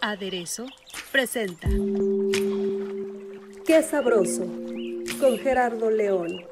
Aderezo presenta Qué sabroso con Gerardo León.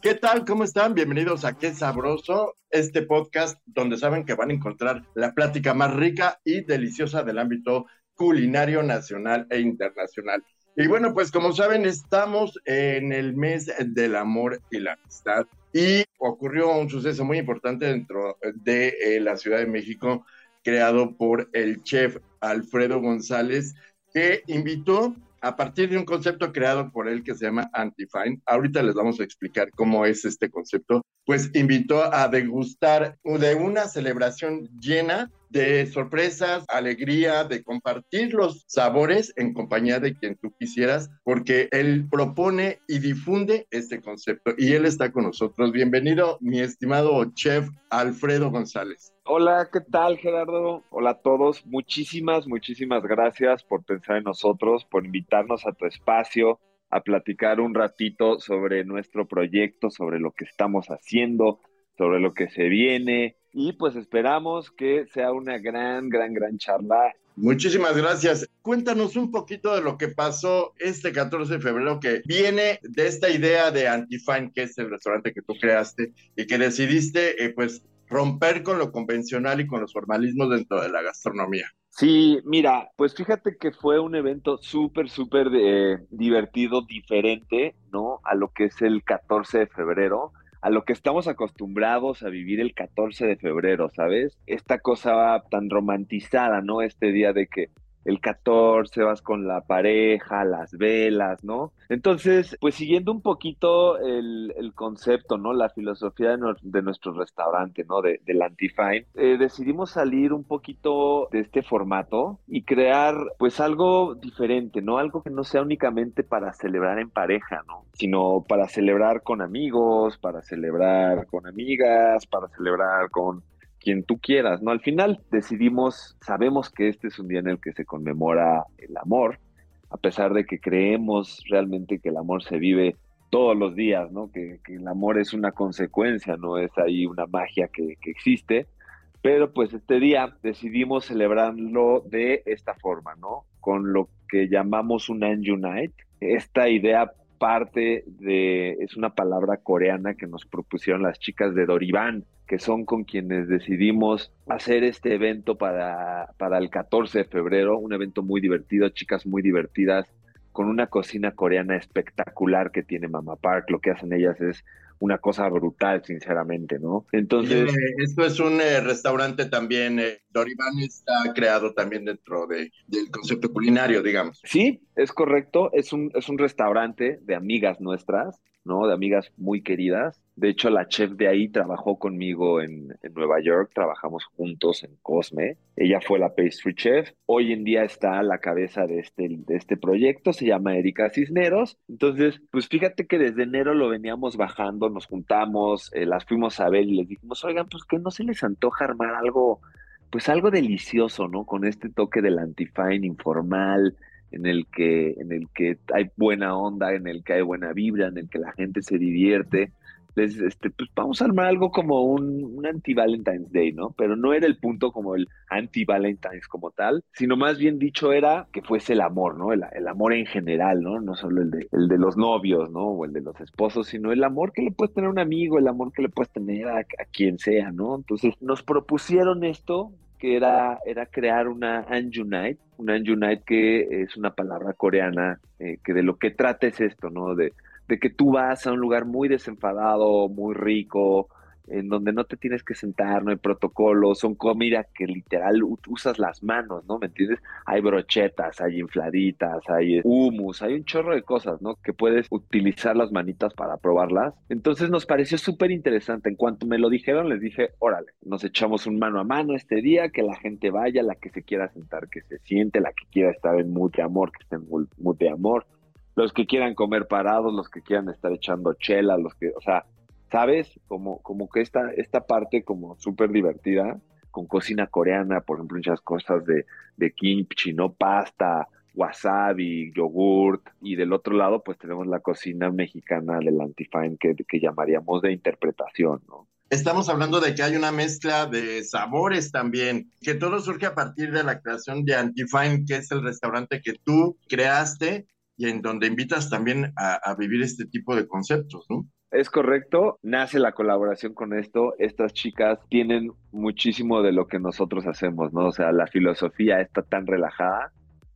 ¿Qué tal? ¿Cómo están? Bienvenidos a Qué Sabroso, este podcast donde saben que van a encontrar la plática más rica y deliciosa del ámbito culinario nacional e internacional. Y bueno, pues como saben, estamos en el mes del amor y la amistad y ocurrió un suceso muy importante dentro de eh, la Ciudad de México creado por el chef Alfredo González que invitó a partir de un concepto creado por él que se llama Antifine. Ahorita les vamos a explicar cómo es este concepto. Pues invitó a degustar de una celebración llena de sorpresas, alegría, de compartir los sabores en compañía de quien tú quisieras, porque él propone y difunde este concepto y él está con nosotros. Bienvenido, mi estimado chef Alfredo González. Hola, ¿qué tal Gerardo? Hola a todos. Muchísimas, muchísimas gracias por pensar en nosotros, por invitarnos a tu espacio, a platicar un ratito sobre nuestro proyecto, sobre lo que estamos haciendo, sobre lo que se viene. Y pues esperamos que sea una gran, gran, gran charla. Muchísimas gracias. Cuéntanos un poquito de lo que pasó este 14 de febrero, que viene de esta idea de Antifine, que es el restaurante que tú creaste y que decidiste, eh, pues, romper con lo convencional y con los formalismos dentro de la gastronomía. Sí, mira, pues fíjate que fue un evento súper, súper eh, divertido, diferente, ¿no? A lo que es el 14 de febrero, a lo que estamos acostumbrados a vivir el 14 de febrero, ¿sabes? Esta cosa tan romantizada, ¿no? Este día de que el 14 vas con la pareja, las velas, ¿no? Entonces, pues siguiendo un poquito el, concepto, ¿no? La filosofía de, nuestro restaurante, ¿no? De, del Antifine, eh, decidimos salir un poquito de este formato y crear, pues, algo diferente, ¿no? Algo que no sea únicamente para celebrar en pareja, ¿no? Sino para celebrar con amigos, para celebrar con amigas, para celebrar con quien tú quieras, ¿no? Al final decidimos, sabemos que este es un día en el que se conmemora el amor, a pesar de que creemos realmente que el amor se vive todos los días, ¿no? Que, el amor es una consecuencia, no es ahí una magia que, existe. Pero pues este día decidimos celebrarlo de esta forma, ¿no? Con lo que llamamos un Night. Esta idea parte de, es una palabra coreana que nos propusieron las chicas de Dorivan, que son con quienes decidimos hacer este evento para, para el 14 de febrero, un evento muy divertido, chicas muy divertidas, con una cocina coreana espectacular que tiene Mama Park. Lo que hacen ellas es una cosa brutal, sinceramente, ¿no? Entonces... Eh, esto es un eh, restaurante también, eh, Dorivan está creado también dentro de, del concepto culinario, digamos. Sí, es correcto, es un, es un restaurante de amigas nuestras, ¿no? De amigas muy queridas. De hecho, la chef de ahí trabajó conmigo en, Nueva York, trabajamos juntos en Cosme. Ella fue la pastry chef. Hoy en día está a la cabeza de este, de este proyecto, se llama Erika Cisneros. Entonces, pues fíjate que desde enero lo veníamos bajando, nos juntamos, eh, las fuimos a ver y les dijimos, oigan, pues que no se les antoja armar algo, pues algo delicioso, ¿no? Con este toque del antifine informal, en el que, en el que hay buena onda, en el que hay buena vibra, en el que la gente se divierte. Les, este, pues vamos a armar algo como un, un anti-Valentine's Day, ¿no? Pero no era el punto como el anti-Valentine's como tal, sino más bien dicho era que fuese el amor, ¿no? El, el, amor en general, ¿no? No solo el de, el de los novios, ¿no? O el de los esposos, sino el amor que le puedes tener a un amigo, el amor que le puedes tener a, a quien sea, ¿no? Entonces nos propusieron esto, que era, era crear una Anjunite, una Anjunite que es una palabra coreana, eh, que de lo que trata es esto, ¿no? De, de que tú vas a un lugar muy desenfadado, muy rico, en donde no te tienes que sentar, no hay protocolo, son comida que literal usas las manos, ¿no? ¿Me entiendes? Hay brochetas, hay infladitas, hay humus, hay un chorro de cosas, ¿no? Que puedes utilizar las manitas para probarlas. Entonces nos pareció súper interesante. En cuanto me lo dijeron, les dije, órale, nos echamos un mano a mano este día, que la gente vaya, la que se quiera sentar, que se siente, la que quiera estar en de amor, que esté en de amor los que quieran comer parados, los que quieran estar echando chela, los que, o sea, ¿sabes? Como, como que esta, esta parte como súper divertida, con cocina coreana, por ejemplo, muchas cosas de, kimchi, ¿no? Pasta, wasabi, yogurt, y del otro lado, pues tenemos la cocina mexicana del Antifine que, que llamaríamos de interpretación, ¿no? Estamos hablando de que hay una mezcla de sabores también, que todo surge a partir de la creación de Antifine, que es el restaurante que tú creaste y en donde invitas también a, vivir este tipo de conceptos, ¿no? Es correcto, nace la colaboración con esto. Estas chicas tienen muchísimo de lo que nosotros hacemos, ¿no? O sea, la filosofía está tan relajada,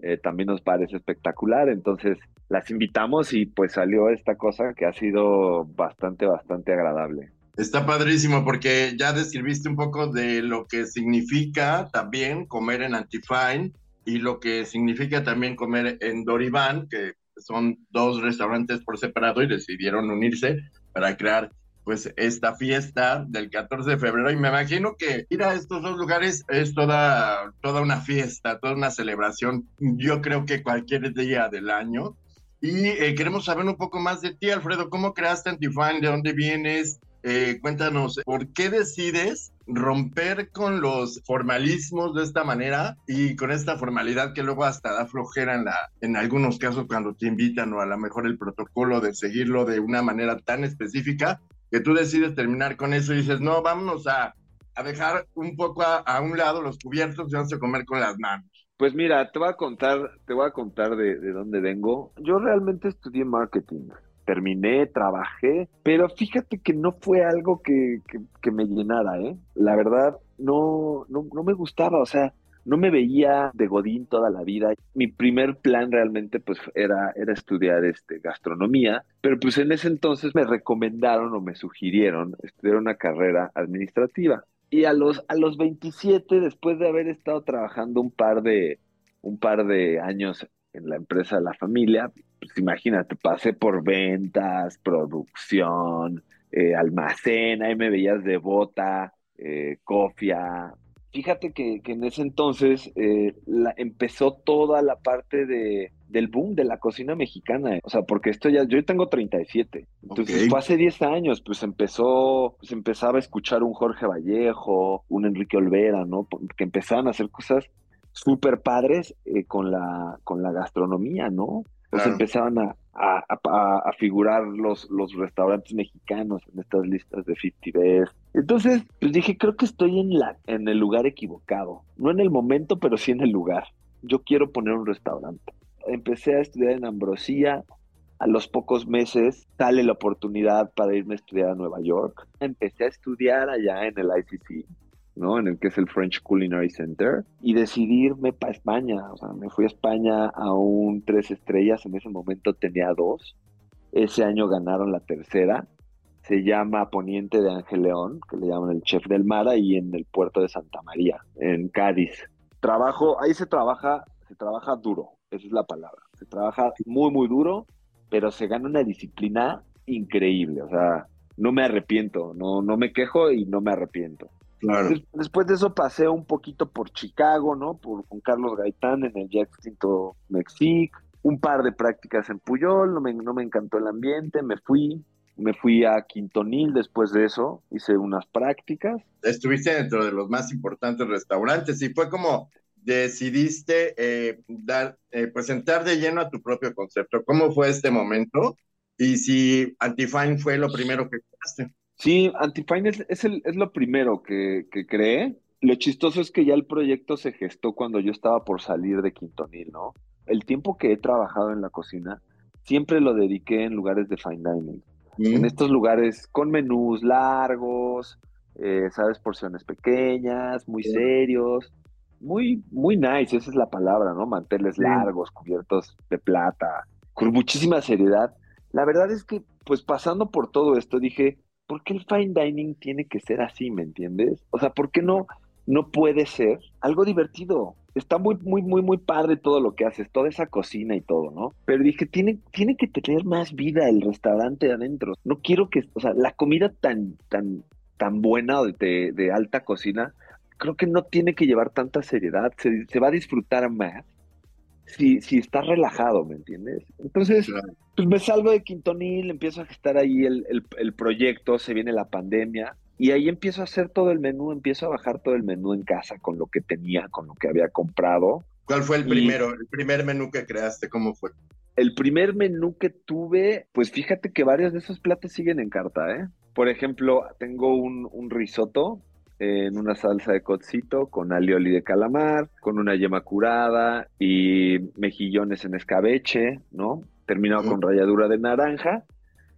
eh, también nos parece espectacular. Entonces, las invitamos y pues salió esta cosa que ha sido bastante, bastante agradable. Está padrísimo porque ya describiste un poco de lo que significa también comer en Antifine y lo que significa también comer en Dorivan, que son dos restaurantes por separado y decidieron unirse para crear pues esta fiesta del 14 de febrero y me imagino que ir a estos dos lugares es toda, toda una fiesta, toda una celebración, yo creo que cualquier día del año. Y eh, queremos saber un poco más de ti, Alfredo, ¿cómo creaste Antifine? ¿De dónde vienes? Eh, cuéntanos, ¿por qué decides romper con los formalismos de esta manera y con esta formalidad que luego hasta da flojera en, la, en algunos casos cuando te invitan o a lo mejor el protocolo de seguirlo de una manera tan específica que tú decides terminar con eso y dices, no, vámonos a, dejar un poco a, un lado los cubiertos y vamos a comer con las manos. Pues mira, te voy a contar, te voy a contar de dónde vengo. Yo realmente estudié marketing terminé, trabajé, pero fíjate que no fue algo que, me llenara, ¿eh? La verdad, no, no, no me gustaba, o sea, no me veía de Godín toda la vida. Mi primer plan realmente pues era, era estudiar este, gastronomía, pero pues en ese entonces me recomendaron o me sugirieron estudiar una carrera administrativa. Y a los, a los 27, después de haber estado trabajando un par de, un par de años en la empresa de la familia, pues imagínate, pasé por ventas, producción, eh, almacén, ahí me veías de bota, eh, cofia. Fíjate que, en ese entonces eh, empezó toda la parte de, del boom de la cocina mexicana. O sea, porque esto ya, yo tengo 37. Entonces fue hace 10 años, pues empezó, pues empezaba a escuchar un Jorge Vallejo, un Enrique Olvera, ¿no? Que empezaban a hacer cosas súper padres con, la, con la gastronomía, ¿no? Pues empezaban a, a, figurar los, los restaurantes mexicanos en estas listas de 50 Best. Entonces, pues dije, creo que estoy en, la, en el lugar equivocado. No en el momento, pero sí en el lugar. Yo quiero poner un restaurante. Empecé a estudiar en Ambrosía. A los pocos meses sale la oportunidad para irme a estudiar a Nueva York. Empecé a estudiar allá en el ICC ¿no? En el que es el French Culinary Center, y decidí irme para España. O sea, me fui a España a un tres estrellas, en ese momento tenía dos. Ese año ganaron la tercera. Se llama Poniente de Ángel León, que le llaman el chef del mar, ahí en el puerto de Santa María, en Cádiz. Trabajo, ahí se trabaja, se trabaja duro, esa es la palabra. Se trabaja muy, muy duro, pero se gana una disciplina increíble. O sea, no me arrepiento, no, no me quejo y no me arrepiento. Después de eso pasé un poquito por Chicago, ¿no? Por, con Carlos Gaitán en el ya extinto Mexic. Un par de prácticas en Puyol, no me, no me encantó el ambiente, me fui. Me fui a Quintonil después de eso, hice unas prácticas. Estuviste dentro de los más importantes restaurantes y fue como decidiste eh, dar, eh, presentar de lleno a tu propio concepto. ¿Cómo fue este momento? Y si Antifine fue lo primero que creaste. Sí, Antifine es, es, lo primero que, que creé. Lo chistoso es que ya el proyecto se gestó cuando yo estaba por salir de Quintonil, ¿no? El tiempo que he trabajado en la cocina siempre lo dediqué en lugares de fine dining. Mm. En estos lugares con menús largos, eh, ¿sabes? Porciones pequeñas, muy serios, muy, muy nice, esa es la palabra, ¿no? Manteles largos, cubiertos de plata, con muchísima seriedad. La verdad es que, pues pasando por todo esto, dije, ¿por qué el fine dining tiene que ser así, me entiendes? O sea, ¿por qué no, no puede ser algo divertido? Está muy, muy, muy, muy padre todo lo que haces, toda esa cocina y todo, ¿no? Pero dije, tiene, tiene que tener más vida el restaurante adentro. No quiero que, o sea, la comida tan, tan, tan buena de, de alta cocina, creo que no tiene que llevar tanta seriedad, se, se va a disfrutar más si, si estás relajado, ¿me entiendes? Entonces, pues me salgo de Quintonil, empiezo a gestar ahí el, el, proyecto, se viene la pandemia, y ahí empiezo a hacer todo el menú, empiezo a bajar todo el menú en casa con lo que tenía, con lo que había comprado. ¿Cuál fue el primero, el primer menú que creaste? ¿Cómo fue? El primer menú que tuve, pues fíjate que varios de esos platos siguen en carta, ¿eh? Por ejemplo, tengo un, un risotto en una salsa de cocito con alioli de calamar, con una yema curada y mejillones en escabeche, ¿no? Terminado con ralladura de naranja.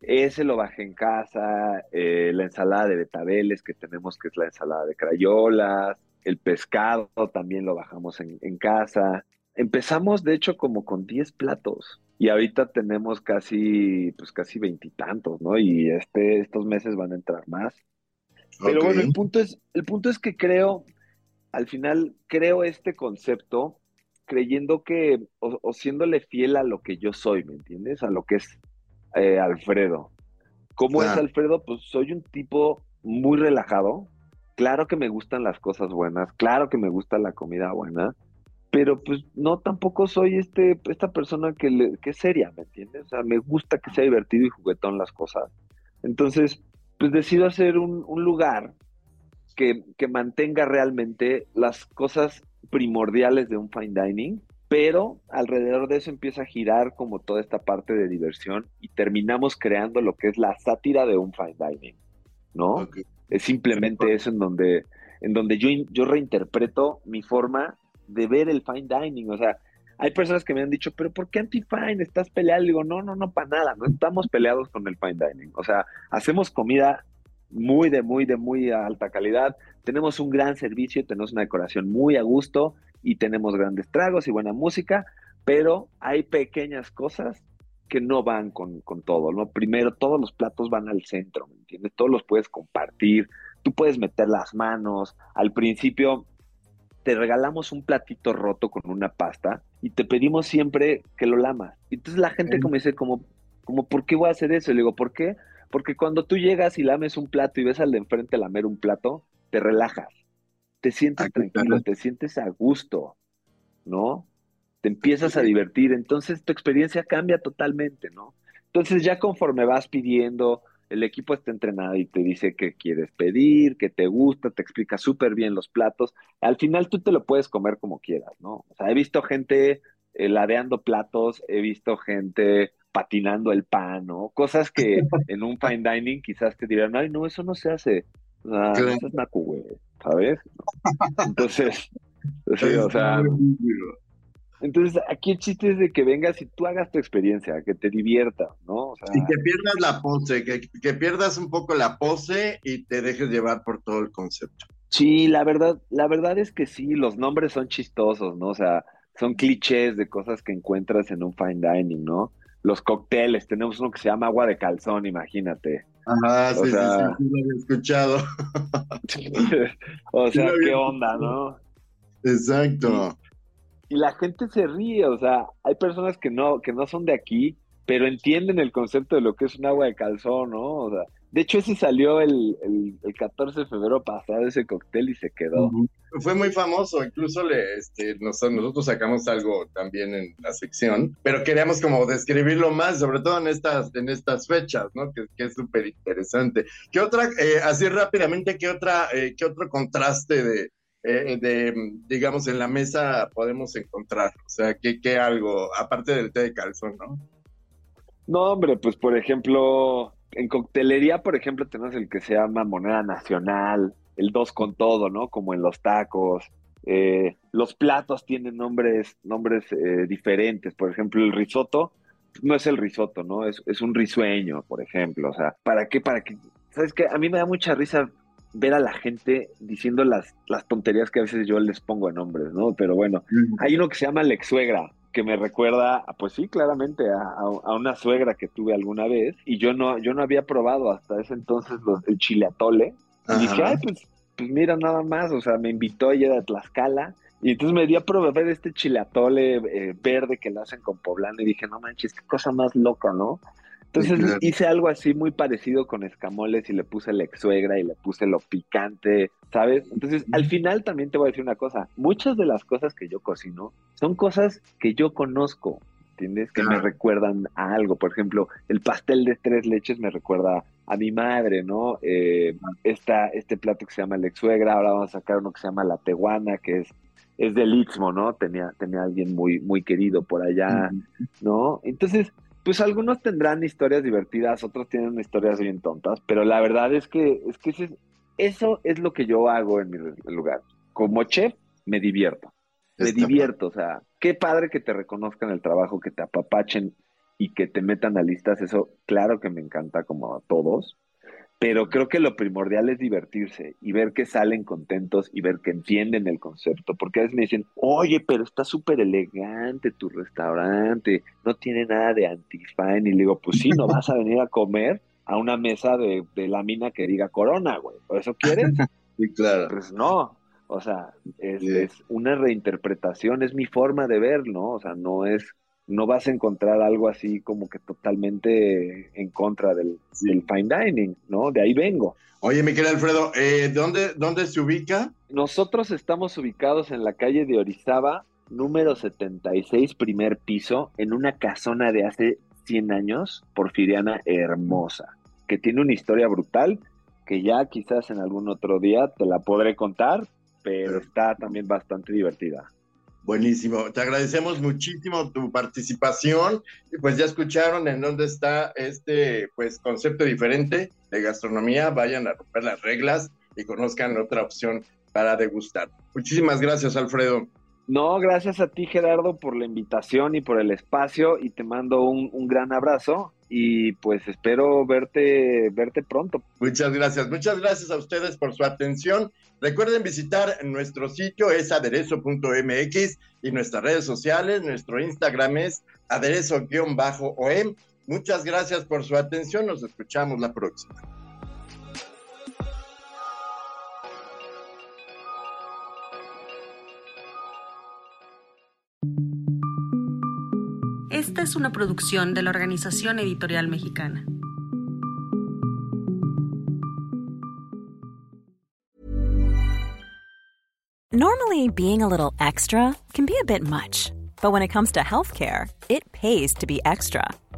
Ese lo bajé en casa, eh, la ensalada de betabeles que tenemos, que es la ensalada de crayolas, el pescado también lo bajamos en, en casa. Empezamos, de hecho, como con 10 platos y ahorita tenemos casi, pues casi veintitantos, ¿no? Y este, estos meses van a entrar más. Pero bueno, el punto, es, el punto es que creo, al final, creo este concepto creyendo que, o, siéndole fiel a lo que yo soy, ¿me entiendes? A lo que es eh, Alfredo. ¿Cómo es Alfredo? Pues soy un tipo muy relajado. Claro que me gustan las cosas buenas, claro que me gusta la comida buena, pero pues no tampoco soy este, esta persona que, que es seria, ¿me entiendes? O sea, me gusta que sea divertido y juguetón las cosas. Entonces, pues decido hacer un, lugar que, mantenga realmente las cosas primordiales de un fine dining, pero alrededor de eso empieza a girar como toda esta parte de diversión y terminamos creando lo que es la sátira de un fine dining, ¿no? Es simplemente eso en donde, en donde yo, yo reinterpreto mi forma de ver el fine dining, o sea, hay personas que me han dicho, pero ¿por qué anti-fine? ¿Estás peleado? digo, no, no, no, para nada, no estamos peleados con el fine dining. O sea, hacemos comida muy de muy de muy alta calidad, tenemos un gran servicio, tenemos una decoración muy a gusto y tenemos grandes tragos y buena música, pero hay pequeñas cosas que no van con, con todo, ¿no? Primero, todos los platos van al centro, ¿me entiendes? Todos los puedes compartir, tú puedes meter las manos, al principio te regalamos un platito roto con una pasta y te pedimos siempre que lo lamas. Y entonces la gente como dice, como, como, ¿por qué voy a hacer eso? Y le digo, ¿por qué? Porque cuando tú llegas y lames un plato y ves al de enfrente lamer un plato, te relajas, te sientes tranquilo, te sientes a gusto, ¿no? Te empiezas a divertir, entonces tu experiencia cambia totalmente, ¿no? Entonces ya conforme vas pidiendo, el equipo está entrenado y te dice qué quieres pedir, qué te gusta, te explica súper bien los platos. Al final tú te lo puedes comer como quieras, ¿no? O sea, he visto gente eh, ladeando platos, he visto gente patinando el pan, ¿no? Cosas que en un fine dining quizás te dirán, ay, no, eso no se hace. O sea, eso es nacu, güey, ¿sabes? Entonces, o sea, entonces, aquí el chiste es de que vengas y tú hagas tu experiencia, que te divierta, ¿no? y que pierdas la pose, que, pierdas un poco la pose y te dejes llevar por todo el concepto. Sí, la verdad, la verdad es que sí, los nombres son chistosos, ¿no? O sea, son clichés de cosas que encuentras en un fine dining, ¿no? Los cócteles, tenemos uno que se llama agua de calzón, imagínate. Ajá, sí, sí, sí, sí, lo he escuchado. o sea, qué onda, ¿no? Exacto y la gente se ríe, o sea, hay personas que no, que no son de aquí, pero entienden el concepto de lo que es un agua de calzón, ¿no? O sea, de hecho, ese salió el, el, 14 de febrero pasado, ese cóctel, y se quedó. Fue muy famoso, incluso le, este, nosotros sacamos algo también en la sección, pero queríamos como describirlo más, sobre todo en estas, en estas fechas, ¿no? Que, que es súper interesante. ¿Qué otra, eh, así rápidamente, qué otra, eh, qué otro contraste de, eh, de, digamos, en la mesa podemos encontrar? O sea, ¿qué, algo, aparte del té de calzón, no? No, hombre, pues por ejemplo, en coctelería, por ejemplo, tenemos el que se llama moneda nacional, el dos con todo, ¿no? Como en los tacos. Eh, los platos tienen nombres, nombres eh, diferentes. Por ejemplo, el risotto no es el risotto, ¿no? Es, es un risueño, por ejemplo. O sea, ¿para qué? Para que, ¿sabes qué? A mí me da mucha risa ver a la gente diciendo las, las tonterías que a veces yo les pongo en nombres, ¿no? Pero bueno, hay uno que se llama Lex Suegra, que me recuerda, pues sí, claramente a, una suegra que tuve alguna vez y yo no, yo no había probado hasta ese entonces los, el chile atole. Y dije, ay, pues, pues mira nada más, o sea, me invitó ella de Tlaxcala y entonces me di a probar este chile atole eh, verde que lo hacen con poblano y dije, no manches, qué cosa más loca, ¿no? Entonces hice algo así muy parecido con escamoles y le puse la ex suegra y le puse lo picante, ¿sabes? Entonces, al final también te voy a decir una cosa, muchas de las cosas que yo cocino son cosas que yo conozco, ¿entiendes? Que me recuerdan a algo. Por ejemplo, el pastel de tres leches me recuerda a mi madre, ¿no? Eh, este plato que se llama la ex suegra, ahora vamos a sacar uno que se llama la teguana, que es es del Istmo, ¿no? Tenía, tenía alguien muy, muy querido por allá, ¿no? Entonces, pues algunos tendrán historias divertidas, otros tienen historias bien tontas, pero la verdad es que, es que eso es lo que yo hago en mi lugar. Como chef, me divierto. Me divierto, o sea, qué padre que te reconozcan el trabajo, que te apapachen y que te metan a listas, eso claro que me encanta como a todos, pero creo que lo primordial es divertirse y ver que salen contentos y ver que entienden el concepto, porque a veces me dicen, oye, pero está súper elegante tu restaurante, no tiene nada de anti-fine, y le digo, pues sí, no vas a venir a comer a una mesa de, lámina que diga corona, güey, ¿por eso quieres? Sí, claro. Pues no, o sea, es, es una reinterpretación, es mi forma de ver, ¿no? O sea, no es no vas a encontrar algo así como que totalmente en contra del, fine dining, ¿no? De ahí vengo. Oye, mi querido Alfredo, eh, ¿dónde, ¿dónde se ubica? Nosotros estamos ubicados en la calle de Orizaba, número 76, primer piso, en una casona de hace 100 años, porfiriana hermosa, que tiene una historia brutal, que ya quizás en algún otro día te la podré contar, pero está también bastante divertida. Buenísimo, te agradecemos muchísimo tu participación y pues ya escucharon en dónde está este pues concepto diferente de gastronomía, vayan a romper las reglas y conozcan otra opción para degustar. Muchísimas gracias, Alfredo. No, gracias a ti, Gerardo, por la invitación y por el espacio y te mando un, un gran abrazo y pues espero verte, verte pronto. Muchas gracias, muchas gracias a ustedes por su atención. Recuerden visitar nuestro sitio es aderezo.mx y nuestras redes sociales, nuestro Instagram es aderezo-om. Muchas gracias por su atención, nos escuchamos la próxima. Esta es una producción de la Organización Editorial Mexicana. Normally, being a little extra can be a bit much, but when it comes to healthcare, it pays to be extra.